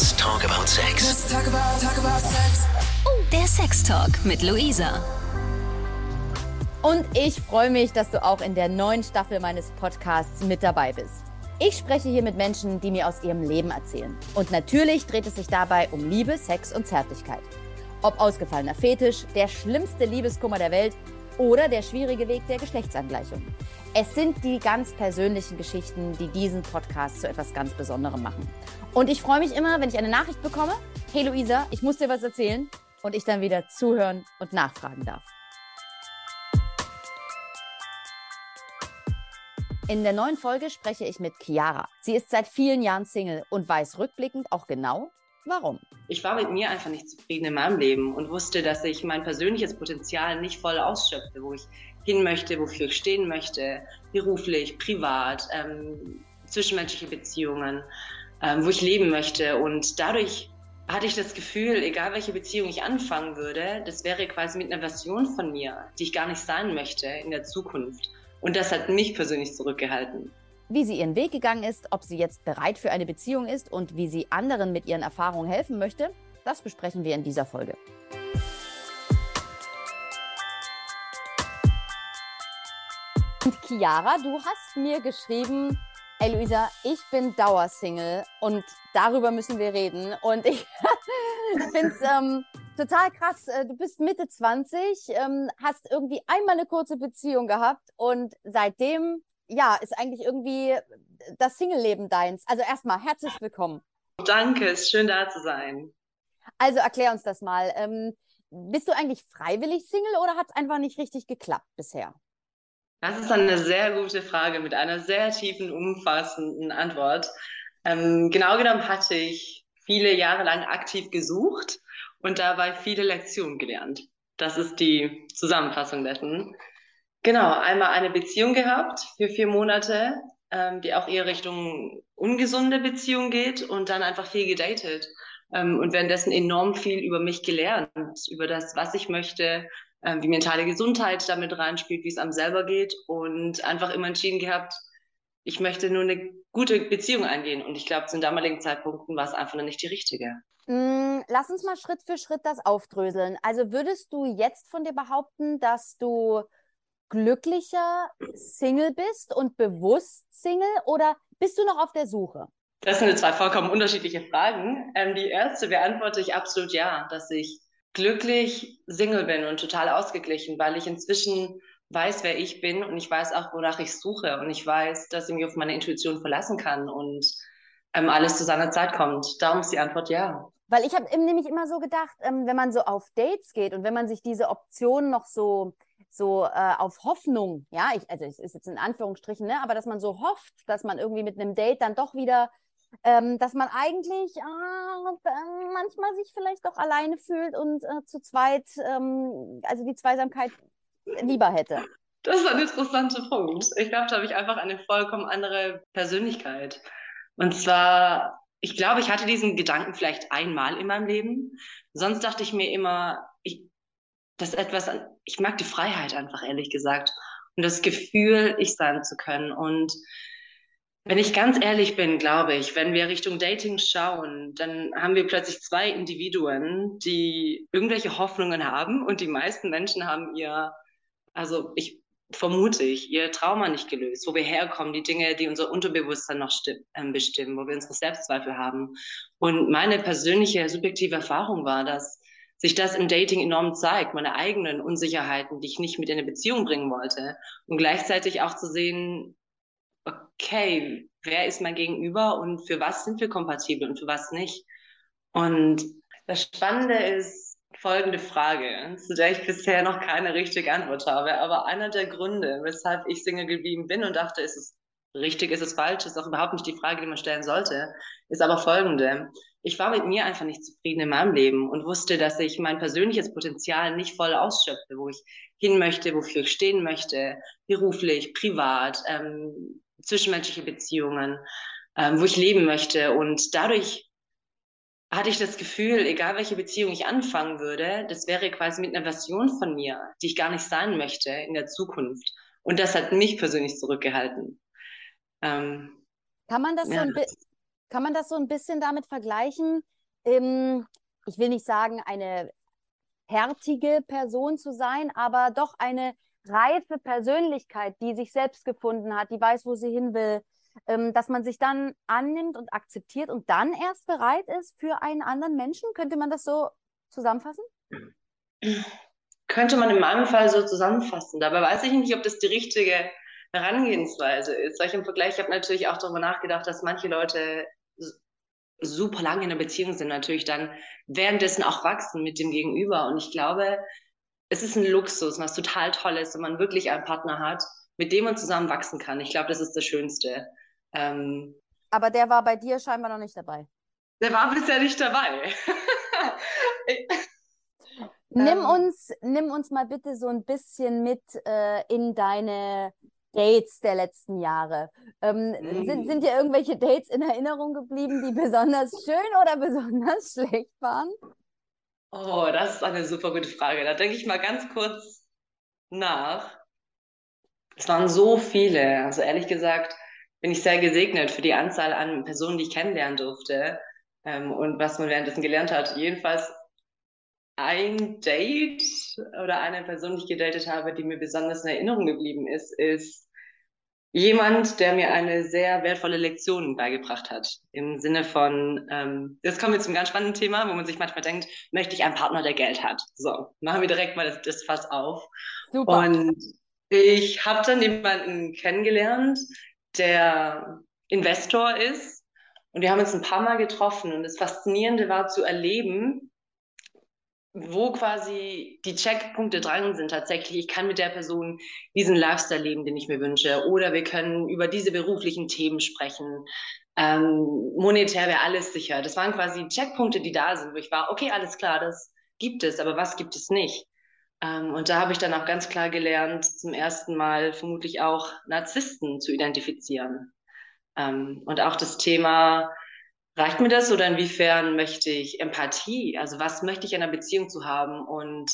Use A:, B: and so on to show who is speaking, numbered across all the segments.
A: Let's talk about sex.
B: Let's talk about, talk about sex.
C: Oh, der Sex Talk mit Luisa.
D: Und ich freue mich, dass du auch in der neuen Staffel meines Podcasts mit dabei bist. Ich spreche hier mit Menschen, die mir aus ihrem Leben erzählen. Und natürlich dreht es sich dabei um Liebe, Sex und Zärtlichkeit. Ob ausgefallener Fetisch, der schlimmste Liebeskummer der Welt oder der schwierige Weg der Geschlechtsangleichung. Es sind die ganz persönlichen Geschichten, die diesen Podcast zu etwas ganz Besonderem machen. Und ich freue mich immer, wenn ich eine Nachricht bekomme. Hey Luisa, ich muss dir was erzählen. Und ich dann wieder zuhören und nachfragen darf. In der neuen Folge spreche ich mit Chiara. Sie ist seit vielen Jahren Single und weiß rückblickend auch genau, warum.
E: Ich war mit mir einfach nicht zufrieden in meinem Leben und wusste, dass ich mein persönliches Potenzial nicht voll ausschöpfe, wo ich hin möchte, wofür ich stehen möchte, beruflich, privat, ähm, zwischenmenschliche Beziehungen, ähm, wo ich leben möchte. Und dadurch hatte ich das Gefühl, egal welche Beziehung ich anfangen würde, das wäre quasi mit einer Version von mir, die ich gar nicht sein möchte in der Zukunft. Und das hat mich persönlich zurückgehalten.
D: Wie sie ihren Weg gegangen ist, ob sie jetzt bereit für eine Beziehung ist und wie sie anderen mit ihren Erfahrungen helfen möchte, das besprechen wir in dieser Folge. Und Chiara, du hast mir geschrieben, Hey Luisa, ich bin Dauersingle und darüber müssen wir reden. Und ich finde es ähm, total krass. Äh, du bist Mitte 20, ähm, hast irgendwie einmal eine kurze Beziehung gehabt und seitdem, ja, ist eigentlich irgendwie das Single-Leben deins. Also erstmal herzlich willkommen.
E: Danke, es ist schön da zu sein.
D: Also erklär uns das mal. Ähm, bist du eigentlich freiwillig Single oder hat es einfach nicht richtig geklappt bisher?
E: Das ist eine sehr gute Frage mit einer sehr tiefen, umfassenden Antwort. Ähm, genau genommen hatte ich viele Jahre lang aktiv gesucht und dabei viele Lektionen gelernt. Das ist die Zusammenfassung dessen. Genau, einmal eine Beziehung gehabt für vier Monate, ähm, die auch eher Richtung ungesunde Beziehung geht und dann einfach viel gedatet ähm, und währenddessen enorm viel über mich gelernt, über das, was ich möchte, ähm, wie mentale Gesundheit damit reinspielt, wie es einem selber geht und einfach immer entschieden gehabt, ich möchte nur eine gute Beziehung eingehen. Und ich glaube, zu den damaligen Zeitpunkten war es einfach noch nicht die richtige.
D: Mm, lass uns mal Schritt für Schritt das aufdröseln. Also würdest du jetzt von dir behaupten, dass du glücklicher Single bist und bewusst Single oder bist du noch auf der Suche?
E: Das sind zwei vollkommen unterschiedliche Fragen. Ähm, die erste beantworte ich absolut ja, dass ich glücklich Single bin und total ausgeglichen, weil ich inzwischen weiß, wer ich bin und ich weiß auch, wonach ich suche und ich weiß, dass ich mich auf meine Intuition verlassen kann und ähm, alles zu seiner Zeit kommt. Darum ist die Antwort ja.
D: Weil ich habe nämlich immer so gedacht, ähm, wenn man so auf Dates geht und wenn man sich diese Option noch so so äh, auf Hoffnung, ja, ich, also es ist jetzt in Anführungsstrichen, ne, aber dass man so hofft, dass man irgendwie mit einem Date dann doch wieder ähm, dass man eigentlich äh, manchmal sich vielleicht doch alleine fühlt und äh, zu zweit, ähm, also die Zweisamkeit lieber hätte.
E: Das ist ein interessanter Punkt. Ich glaube, da habe ich einfach eine vollkommen andere Persönlichkeit. Und zwar, ich glaube, ich hatte diesen Gedanken vielleicht einmal in meinem Leben. Sonst dachte ich mir immer, das etwas, ich mag die Freiheit einfach, ehrlich gesagt. Und das Gefühl, ich sein zu können. Und wenn ich ganz ehrlich bin, glaube ich, wenn wir Richtung Dating schauen, dann haben wir plötzlich zwei Individuen, die irgendwelche Hoffnungen haben und die meisten Menschen haben ihr, also ich vermute ich, ihr Trauma nicht gelöst, wo wir herkommen, die Dinge, die unser Unterbewusstsein noch äh, bestimmen, wo wir unsere Selbstzweifel haben. Und meine persönliche subjektive Erfahrung war, dass sich das im Dating enorm zeigt, meine eigenen Unsicherheiten, die ich nicht mit in eine Beziehung bringen wollte. Und gleichzeitig auch zu sehen, okay, wer ist mein Gegenüber und für was sind wir kompatibel und für was nicht? Und das Spannende ist folgende Frage, zu der ich bisher noch keine richtige Antwort habe. Aber einer der Gründe, weshalb ich Single geblieben bin und dachte, ist es richtig, ist es falsch, ist auch überhaupt nicht die Frage, die man stellen sollte, ist aber folgende. Ich war mit mir einfach nicht zufrieden in meinem Leben und wusste, dass ich mein persönliches Potenzial nicht voll ausschöpfe, wo ich hin möchte, wofür ich stehen möchte, beruflich, privat, ähm, zwischenmenschliche Beziehungen, ähm, wo ich leben möchte. Und dadurch hatte ich das Gefühl, egal welche Beziehung ich anfangen würde, das wäre quasi mit einer Version von mir, die ich gar nicht sein möchte in der Zukunft. Und das hat mich persönlich zurückgehalten.
D: Ähm, kann man das ja, so ein bisschen Kann man das so ein bisschen damit vergleichen? Ähm, ich will nicht sagen, eine härtige Person zu sein, aber doch eine reife Persönlichkeit, die sich selbst gefunden hat, die weiß, wo sie hin will, ähm, dass man sich dann annimmt und akzeptiert und dann erst bereit ist für einen anderen Menschen? Könnte man das so zusammenfassen?
E: Könnte man in meinem Fall so zusammenfassen. Dabei weiß ich nicht, ob das die richtige Herangehensweise ist. Weil ich im Vergleich habe natürlich auch darüber nachgedacht, dass manche Leute super lange in einer Beziehung sind, natürlich dann währenddessen auch wachsen mit dem Gegenüber. Und ich glaube, es ist ein Luxus, was total toll ist, wenn man wirklich einen Partner hat, mit dem man zusammen wachsen kann. Ich glaube, das ist das Schönste. Ähm,
D: Aber der war bei dir scheinbar noch nicht dabei.
E: Der war bisher nicht dabei.
D: nimm, ähm, uns, nimm uns mal bitte so ein bisschen mit äh, in deine Dates der letzten Jahre. Ähm, mm. sind, sind dir irgendwelche Dates in Erinnerung geblieben, die besonders schön oder besonders schlecht waren?
E: Oh, das ist eine super gute Frage. Da denke ich mal ganz kurz nach. Es waren so viele. Also ehrlich gesagt bin ich sehr gesegnet für die Anzahl an Personen, die ich kennenlernen durfte ähm, und was man währenddessen gelernt hat. Jedenfalls ein Date oder eine Person, die ich gedatet habe, die mir besonders in Erinnerung geblieben ist, ist jemand, der mir eine sehr wertvolle Lektion beigebracht hat. Im Sinne von, ähm, jetzt kommen wir zum ganz spannenden Thema, wo man sich manchmal denkt, möchte ich einen Partner, der Geld hat? So, machen wir direkt mal das, das Fass auf. Super. Und ich habe dann jemanden kennengelernt, der Investor ist. Und wir haben uns ein paar Mal getroffen. Und das Faszinierende war zu erleben, wo quasi die Checkpunkte dran sind tatsächlich, ich kann mit der Person diesen Lifestyle leben, den ich mir wünsche. Oder wir können über diese beruflichen Themen sprechen. Ähm, monetär wäre alles sicher. Das waren quasi Checkpunkte, die da sind, wo ich war, okay, alles klar, das gibt es, aber was gibt es nicht? Ähm, und da habe ich dann auch ganz klar gelernt, zum ersten Mal vermutlich auch Narzissten zu identifizieren. Ähm, und auch das Thema, Reicht mir das oder inwiefern möchte ich Empathie? Also was möchte ich in einer Beziehung zu haben? Und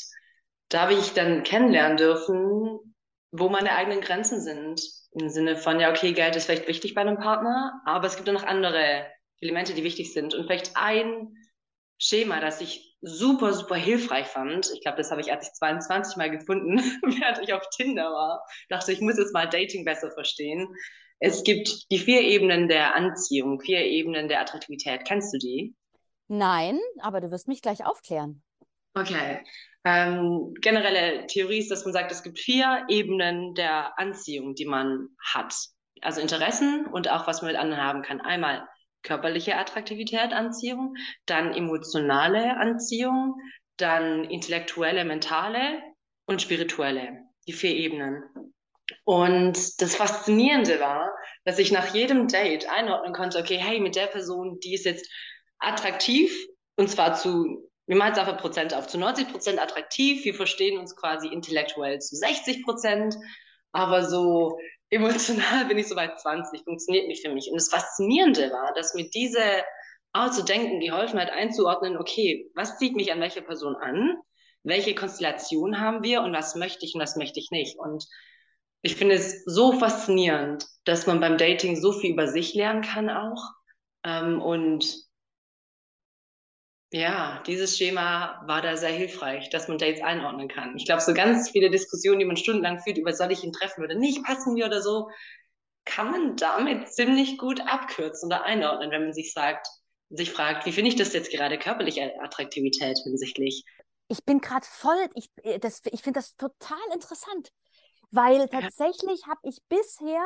E: da habe ich dann kennenlernen dürfen, wo meine eigenen Grenzen sind. Im Sinne von, ja, okay, Geld ist vielleicht wichtig bei einem Partner, aber es gibt auch noch andere Elemente, die wichtig sind. Und vielleicht ein Schema, das ich super, super hilfreich fand. Ich glaube, das habe ich, als ich 22 mal gefunden, während ich auf Tinder war. Dachte, ich muss jetzt mal Dating besser verstehen. Es gibt die vier Ebenen der Anziehung, vier Ebenen der Attraktivität. Kennst du die?
D: Nein, aber du wirst mich gleich aufklären.
E: Okay. Ähm, generelle Theorie ist, dass man sagt, es gibt vier Ebenen der Anziehung, die man hat. Also Interessen und auch was man mit anderen haben kann. Einmal körperliche Attraktivität, Anziehung, dann emotionale Anziehung, dann intellektuelle, mentale und spirituelle. Die vier Ebenen. Und das Faszinierende war, dass ich nach jedem Date einordnen konnte, okay, hey, mit der Person, die ist jetzt attraktiv, und zwar zu, wir machen es einfach Prozent auf, zu 90 Prozent attraktiv, wir verstehen uns quasi intellektuell zu 60 Prozent, aber so emotional bin ich so bei 20, funktioniert nicht für mich. Und das Faszinierende war, dass mir diese Art zu denken geholfen hat, einzuordnen, okay, was zieht mich an welcher Person an? Welche Konstellation haben wir und was möchte ich und was möchte ich nicht? Und ich finde es so faszinierend, dass man beim Dating so viel über sich lernen kann auch. Ähm, und ja, dieses Schema war da sehr hilfreich, dass man Dates einordnen kann. Ich glaube, so ganz viele Diskussionen, die man stundenlang führt, über soll ich ihn treffen oder nicht, passen wir oder so, kann man damit ziemlich gut abkürzen oder einordnen, wenn man sich sagt, sich fragt, wie finde ich das jetzt gerade körperliche Attraktivität hinsichtlich?
D: Ich bin gerade voll, ich, äh, ich finde das total interessant. Weil tatsächlich habe ich bisher,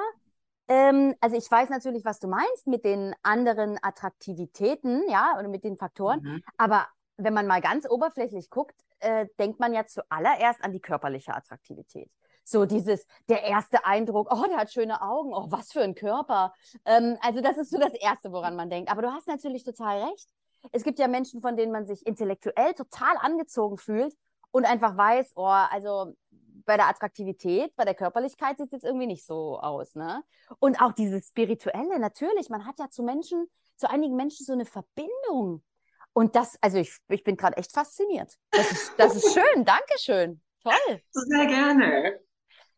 D: ähm, also ich weiß natürlich, was du meinst mit den anderen Attraktivitäten, ja, oder mit den Faktoren, mhm. aber wenn man mal ganz oberflächlich guckt, äh, denkt man ja zuallererst an die körperliche Attraktivität. So dieses, der erste Eindruck, oh, der hat schöne Augen, oh, was für ein Körper. Ähm, also das ist so das Erste, woran man denkt. Aber du hast natürlich total recht. Es gibt ja Menschen, von denen man sich intellektuell total angezogen fühlt und einfach weiß, oh, also bei der Attraktivität, bei der Körperlichkeit sieht es jetzt irgendwie nicht so aus, ne? Und auch dieses Spirituelle, natürlich, man hat ja zu Menschen, zu einigen Menschen so eine Verbindung. Und das, also ich, ich bin gerade echt fasziniert. Das ist, das ist schön, Dankeschön. Toll.
E: Sehr gerne.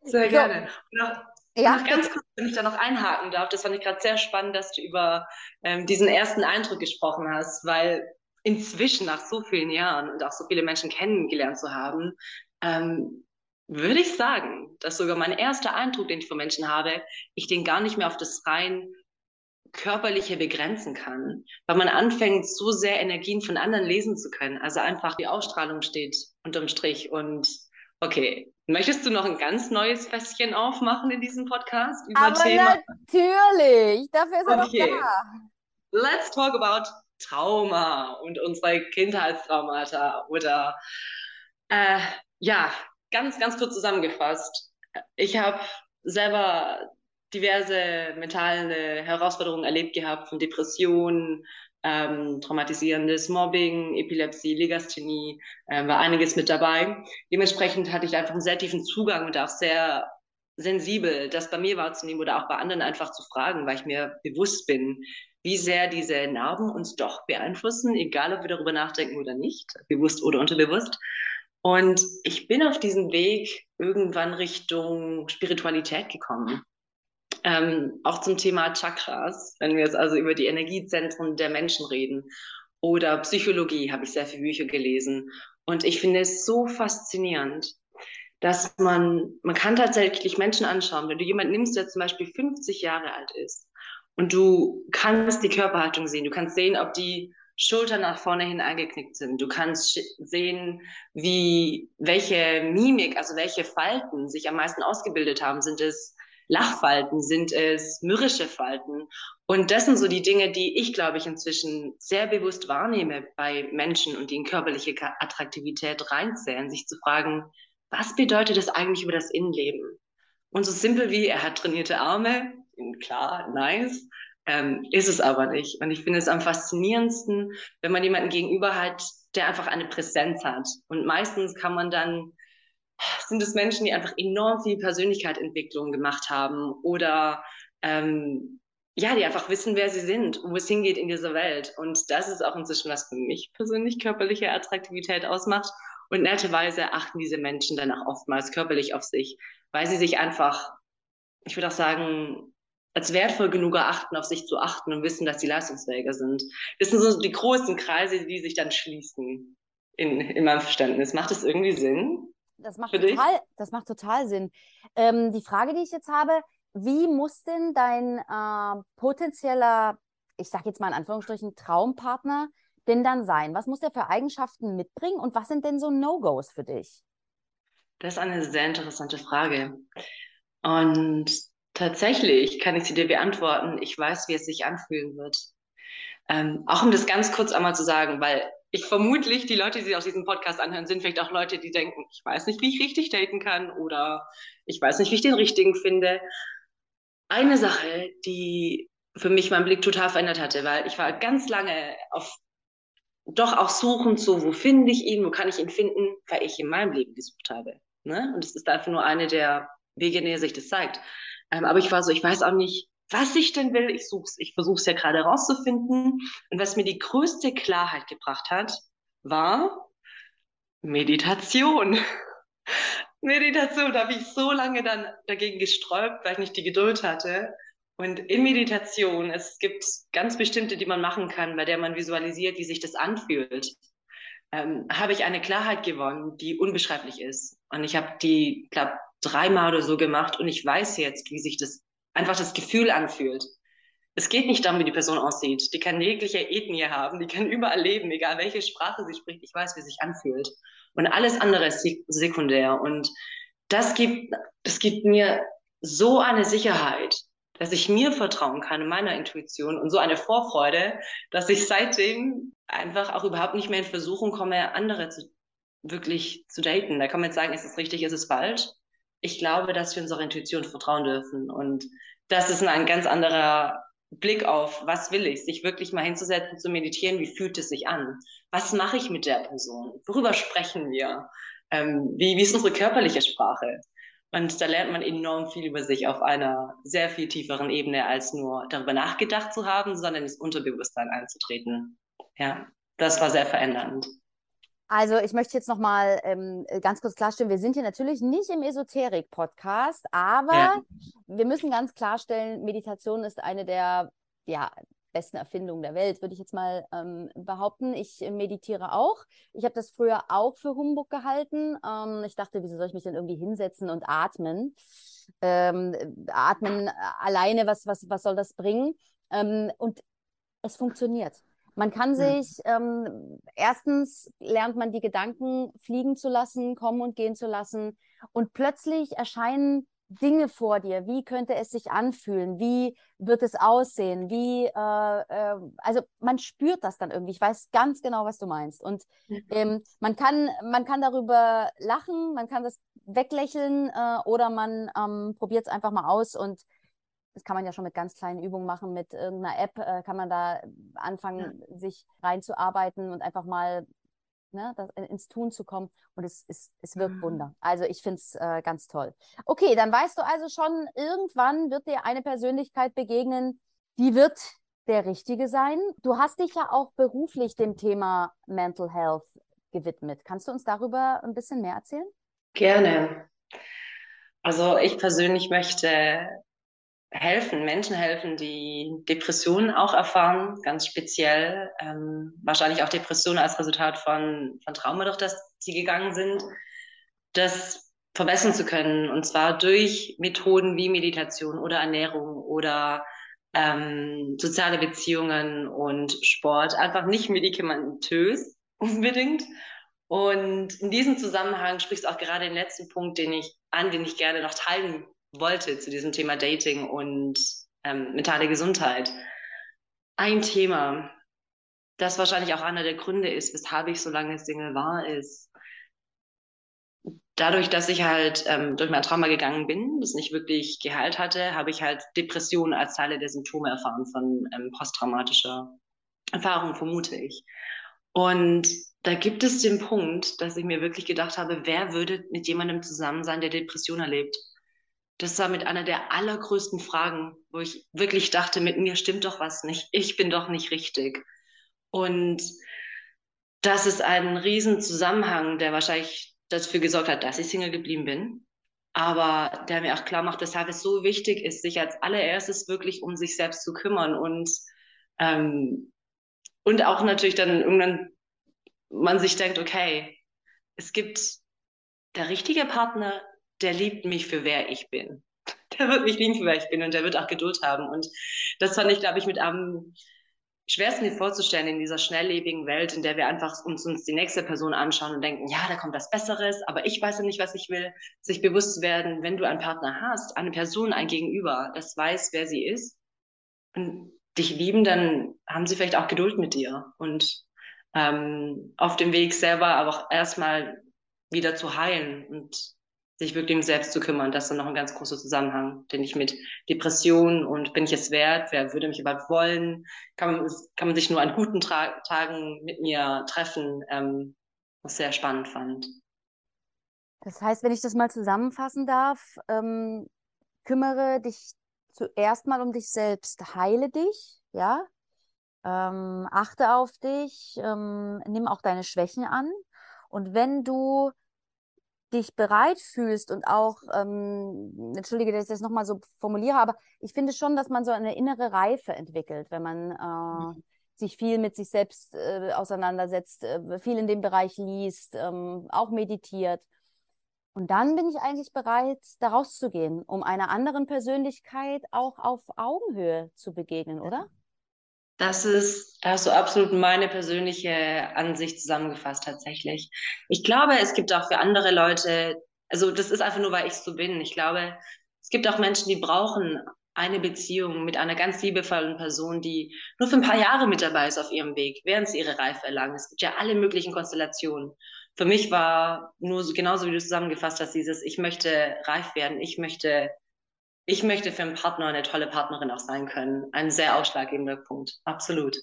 E: Sehr so. gerne. Auch, Ja, noch ganz kurz, wenn ich da noch einhaken darf, das fand ich gerade sehr spannend, dass du über ähm, diesen ersten Eindruck gesprochen hast, weil inzwischen nach so vielen Jahren und auch so viele Menschen kennengelernt zu haben, ähm, würde ich sagen, dass sogar mein erster Eindruck, den ich von Menschen habe, ich den gar nicht mehr auf das rein körperliche begrenzen kann, weil man anfängt, so sehr Energien von anderen lesen zu können. Also einfach die Ausstrahlung steht unterm Strich. Und okay, möchtest du noch ein ganz neues Fässchen aufmachen in diesem Podcast
D: über Aber Thema? Natürlich, dafür ist er okay. doch da.
E: Let's talk about Trauma und unsere Kindheitstraumata oder äh, ja, ganz, ganz kurz zusammengefasst. Ich habe selber diverse mentale Herausforderungen erlebt gehabt, von Depressionen, ähm, traumatisierendes Mobbing, Epilepsie, Legasthenie, äh, war einiges mit dabei. Dementsprechend hatte ich einfach einen sehr tiefen Zugang und auch sehr sensibel, das bei mir wahrzunehmen oder auch bei anderen einfach zu fragen, weil ich mir bewusst bin, wie sehr diese Narben uns doch beeinflussen, egal ob wir darüber nachdenken oder nicht, bewusst oder unterbewusst. Und ich bin auf diesem Weg irgendwann Richtung Spiritualität gekommen. Ähm, auch zum Thema Chakras, wenn wir jetzt also über die Energiezentren der Menschen reden. Oder Psychologie habe ich sehr viele Bücher gelesen. Und ich finde es so faszinierend, dass man, man kann tatsächlich Menschen anschauen, wenn du jemanden nimmst, der zum Beispiel 50 Jahre alt ist und du kannst die Körperhaltung sehen, du kannst sehen, ob die Schultern nach vorne hin eingeknickt sind. Du kannst sehen, wie, welche Mimik, also welche Falten sich am meisten ausgebildet haben. Sind es Lachfalten? Sind es mürrische Falten? Und das sind so die Dinge, die ich, glaube ich, inzwischen sehr bewusst wahrnehme bei Menschen und die in körperliche Attraktivität reinzählen, sich zu fragen, was bedeutet das eigentlich über das Innenleben? Und so simpel wie, er hat trainierte Arme, klar, nice, ähm, ist es aber nicht. Und ich finde es am faszinierendsten, wenn man jemanden gegenüber hat, der einfach eine Präsenz hat. Und meistens kann man dann sind es Menschen, die einfach enorm viel Persönlichkeitsentwicklung gemacht haben oder ähm, ja, die einfach wissen, wer sie sind und wo es hingeht in dieser Welt. Und das ist auch inzwischen, was für mich persönlich körperliche Attraktivität ausmacht. Und netterweise achten diese Menschen dann auch oftmals körperlich auf sich, weil sie sich einfach, ich würde auch sagen, als wertvoll genug erachten, auf sich zu achten und wissen, dass sie leistungsfähiger sind. Das sind so die großen Kreise, die sich dann schließen in, in meinem Verständnis. Macht das irgendwie Sinn?
D: Das macht, total, das macht total Sinn. Ähm, die Frage, die ich jetzt habe, wie muss denn dein äh, potenzieller, ich sage jetzt mal in Anführungsstrichen, Traumpartner denn dann sein? Was muss der für Eigenschaften mitbringen und was sind denn so No-Gos für dich?
E: Das ist eine sehr interessante Frage. Und tatsächlich kann ich sie dir beantworten. Ich weiß, wie es sich anfühlen wird. Ähm, auch um das ganz kurz einmal zu sagen, weil ich vermutlich, die Leute, die sich aus diesem Podcast anhören, sind vielleicht auch Leute, die denken, ich weiß nicht, wie ich richtig daten kann oder ich weiß nicht, wie ich den richtigen finde. Eine Sache, die für mich meinen Blick total verändert hatte, weil ich war ganz lange auf doch auch suchen zu, wo finde ich ihn, wo kann ich ihn finden, weil ich in meinem Leben gesucht habe. Ne? Und es ist einfach nur eine der Wege, in der sich das zeigt. Ähm, aber ich war so, ich weiß auch nicht, was ich denn will. Ich such's, ich versuche es ja gerade herauszufinden. Und was mir die größte Klarheit gebracht hat, war Meditation. Meditation, da habe ich so lange dann dagegen gesträubt, weil ich nicht die Geduld hatte. Und in Meditation, es gibt ganz bestimmte, die man machen kann, bei der man visualisiert, wie sich das anfühlt. Ähm, habe ich eine Klarheit gewonnen, die unbeschreiblich ist. Und ich habe die, glaube dreimal oder so gemacht und ich weiß jetzt, wie sich das einfach das Gefühl anfühlt. Es geht nicht darum, wie die Person aussieht. Die kann jegliche Ethnie haben, die kann überall leben, egal welche Sprache sie spricht. Ich weiß, wie es sich anfühlt. Und alles andere ist sekundär. Und das gibt, das gibt mir so eine Sicherheit, dass ich mir vertrauen kann in meiner Intuition und so eine Vorfreude, dass ich seitdem einfach auch überhaupt nicht mehr in Versuchung komme, andere zu, wirklich zu daten. Da kann man jetzt sagen, ist es richtig, ist es falsch ich glaube, dass wir unserer Intuition vertrauen dürfen. Und das ist ein ganz anderer Blick auf, was will ich, sich wirklich mal hinzusetzen, zu meditieren, wie fühlt es sich an? Was mache ich mit der Person? Worüber sprechen wir? Ähm, wie, wie ist unsere körperliche Sprache? Und da lernt man enorm viel über sich auf einer sehr viel tieferen Ebene, als nur darüber nachgedacht zu haben, sondern ins Unterbewusstsein einzutreten. Ja, das war sehr verändernd.
D: Also ich möchte jetzt nochmal ähm, ganz kurz klarstellen, wir sind hier natürlich nicht im Esoterik-Podcast, aber ja. wir müssen ganz klarstellen, Meditation ist eine der ja, besten Erfindungen der Welt, würde ich jetzt mal ähm, behaupten. Ich meditiere auch. Ich habe das früher auch für Humbug gehalten. Ähm, ich dachte, wieso soll ich mich denn irgendwie hinsetzen und atmen? Ähm, atmen alleine, was, was, was soll das bringen? Ähm, und es funktioniert. Man kann sich, ähm, erstens lernt man die Gedanken fliegen zu lassen, kommen und gehen zu lassen. Und plötzlich erscheinen Dinge vor dir. Wie könnte es sich anfühlen? Wie wird es aussehen? Wie, äh, äh, also man spürt das dann irgendwie. Ich weiß ganz genau, was du meinst. Und ähm, man, kann, man kann darüber lachen, man kann das weglächeln äh, oder man ähm, probiert es einfach mal aus und das kann man ja schon mit ganz kleinen Übungen machen. Mit irgendeiner App äh, kann man da anfangen, ja. sich reinzuarbeiten und einfach mal ne, das, ins Tun zu kommen. Und es, es, es wirkt mhm. Wunder. Also ich finde es äh, ganz toll. Okay, dann weißt du also schon, irgendwann wird dir eine Persönlichkeit begegnen, die wird der Richtige sein. Du hast dich ja auch beruflich dem Thema Mental Health gewidmet. Kannst du uns darüber ein bisschen mehr erzählen?
E: Gerne. Also ich persönlich möchte helfen, Menschen helfen, die Depressionen auch erfahren, ganz speziell. Ähm, wahrscheinlich auch Depressionen als Resultat von, von Trauma, durch das sie gegangen sind, das verbessern zu können. Und zwar durch Methoden wie Meditation oder Ernährung oder ähm, soziale Beziehungen und Sport. Einfach nicht medikamentös unbedingt. Und in diesem Zusammenhang sprichst auch gerade den letzten Punkt, den ich an, den ich gerne noch teilen wollte zu diesem Thema Dating und ähm, mentale Gesundheit. Ein Thema, das wahrscheinlich auch einer der Gründe ist, weshalb ich so lange Single war, ist, dadurch, dass ich halt ähm, durch mein Trauma gegangen bin, das nicht wirklich geheilt hatte, habe ich halt Depressionen als Teile der Symptome erfahren von ähm, posttraumatischer Erfahrung, vermute ich. Und da gibt es den Punkt, dass ich mir wirklich gedacht habe, wer würde mit jemandem zusammen sein, der Depression erlebt? Das war mit einer der allergrößten Fragen, wo ich wirklich dachte, mit mir stimmt doch was nicht. Ich bin doch nicht richtig. Und das ist ein Riesenzusammenhang, der wahrscheinlich dafür gesorgt hat, dass ich Single geblieben bin. Aber der mir auch klar macht, weshalb es so wichtig ist, sich als allererstes wirklich um sich selbst zu kümmern und, ähm, und auch natürlich dann irgendwann man sich denkt, okay, es gibt der richtige Partner der liebt mich für wer ich bin. Der wird mich lieben für wer ich bin und der wird auch Geduld haben. Und das fand ich, glaube ich, mit am schwersten mir vorzustellen in dieser schnelllebigen Welt, in der wir einfach uns, uns die nächste Person anschauen und denken, ja, da kommt was Besseres, aber ich weiß ja nicht, was ich will. Sich bewusst werden, wenn du einen Partner hast, eine Person, ein Gegenüber, das weiß, wer sie ist und dich lieben, dann haben sie vielleicht auch Geduld mit dir und ähm, auf dem Weg selber aber auch erstmal wieder zu heilen und sich wirklich um selbst zu kümmern. Das ist dann noch ein ganz großer Zusammenhang, den ich mit Depressionen und bin ich es wert, wer würde mich überhaupt wollen, kann man, kann man sich nur an guten Tra Tagen mit mir treffen, ähm, was sehr spannend fand.
D: Das heißt, wenn ich das mal zusammenfassen darf, ähm, kümmere dich zuerst mal um dich selbst, heile dich, ja, ähm, achte auf dich, ähm, nimm auch deine Schwächen an. Und wenn du dich bereit fühlst und auch, ähm, entschuldige, dass ich das nochmal so formuliere, aber ich finde schon, dass man so eine innere Reife entwickelt, wenn man äh, mhm. sich viel mit sich selbst äh, auseinandersetzt, äh, viel in dem Bereich liest, ähm, auch meditiert. Und dann bin ich eigentlich bereit, da rauszugehen, um einer anderen Persönlichkeit auch auf Augenhöhe zu begegnen, oder?
E: Das ist, hast du absolut meine persönliche Ansicht zusammengefasst tatsächlich. Ich glaube, es gibt auch für andere Leute, also das ist einfach nur, weil ich so bin. Ich glaube, es gibt auch Menschen, die brauchen eine Beziehung mit einer ganz liebevollen Person, die nur für ein paar Jahre mit dabei ist auf ihrem Weg, während sie ihre Reife erlangen. Es gibt ja alle möglichen Konstellationen. Für mich war nur so, genauso wie du zusammengefasst hast, dieses, ich möchte reif werden, ich möchte ich möchte für einen Partner eine tolle Partnerin auch sein können. Ein sehr ausschlaggebender Punkt. Absolut.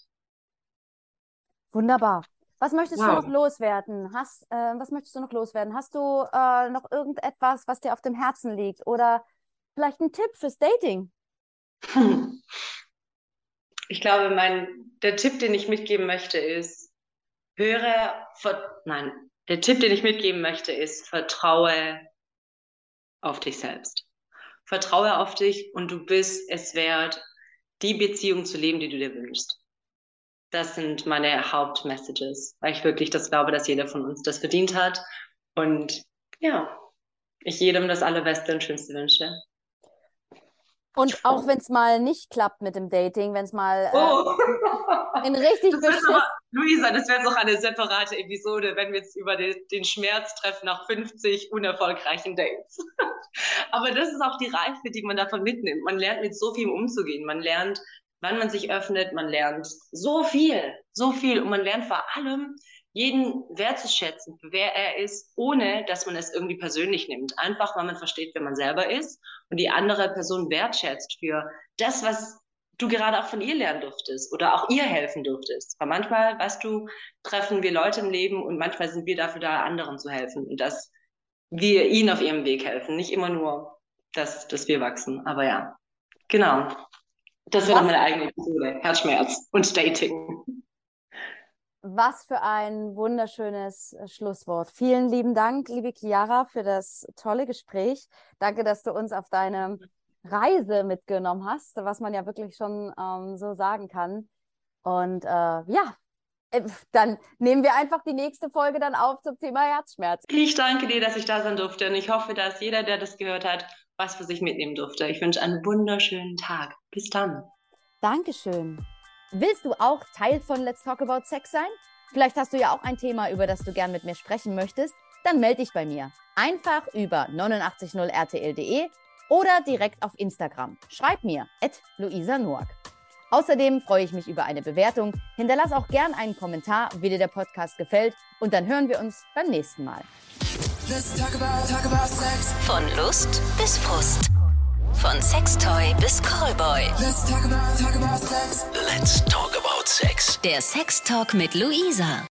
D: Wunderbar. Was möchtest wow. du noch loswerden? Hast, äh, was möchtest du noch loswerden? Hast du äh, noch irgendetwas, was dir auf dem Herzen liegt? Oder vielleicht ein Tipp fürs Dating?
E: Ich glaube, mein, der Tipp, den ich mitgeben möchte, ist, höre, ver nein, der Tipp, den ich mitgeben möchte, ist, vertraue auf dich selbst. Vertraue auf dich und du bist es wert, die Beziehung zu leben, die du dir wünschst. Das sind meine Hauptmessages, weil ich wirklich das glaube, dass jeder von uns das verdient hat. Und ja, ich jedem das Allerbeste und Schönste wünsche.
D: Und auch wenn es mal nicht klappt mit dem Dating, wenn es mal äh,
E: Oh.
D: In richtig
E: Das aber, Luisa, das wäre auch eine separate Episode, wenn wir jetzt über den, den Schmerz treffen nach 50 unerfolgreichen Dates. aber das ist auch die Reife, die man davon mitnimmt. Man lernt mit so viel umzugehen. Man lernt, wann man sich öffnet. Man lernt so viel, so viel. Und man lernt vor allem, jeden wertzuschätzen, wer er ist, ohne dass man es irgendwie persönlich nimmt. Einfach, weil man versteht, wer man selber ist und die andere Person wertschätzt für das, was du gerade auch von ihr lernen durftest oder auch ihr helfen durftest. Weil manchmal, weißt du, treffen wir Leute im Leben und manchmal sind wir dafür da, anderen zu helfen und dass wir ihnen auf ihrem Weg helfen. Nicht immer nur, dass, dass wir wachsen. Aber ja, genau. Das wäre meine eigene Episode. Herzschmerz und Dating.
D: Was für ein wunderschönes äh, Schlusswort. Vielen lieben Dank, liebe Chiara, für das tolle Gespräch. Danke, dass du uns auf deine Reise mitgenommen hast, was man ja wirklich schon ähm, so sagen kann. Und äh, ja, äh, dann nehmen wir einfach die nächste Folge dann auf zum Thema Herzschmerz.
E: Ich danke dir, dass ich da sein durfte und ich hoffe, dass jeder, der das gehört hat, was für sich mitnehmen durfte. Ich wünsche einen wunderschönen Tag. Bis dann.
D: Dankeschön. Willst du auch Teil von Let's Talk About Sex sein? Vielleicht hast du ja auch ein Thema, über das du gern mit mir sprechen möchtest. Dann melde dich bei mir. Einfach über 890rtl.de oder direkt auf Instagram. Schreib mir, at Luisa Noack. Außerdem freue ich mich über eine Bewertung. Hinterlass auch gern einen Kommentar, wie dir der Podcast gefällt. Und dann hören wir uns beim nächsten Mal.
B: Let's talk about, talk about sex.
C: Von Lust bis Frust. Von Sextoy bis Callboy.
B: Let's talk about, talk about sex.
A: Let's talk about sex.
C: Der Sextalk mit Luisa.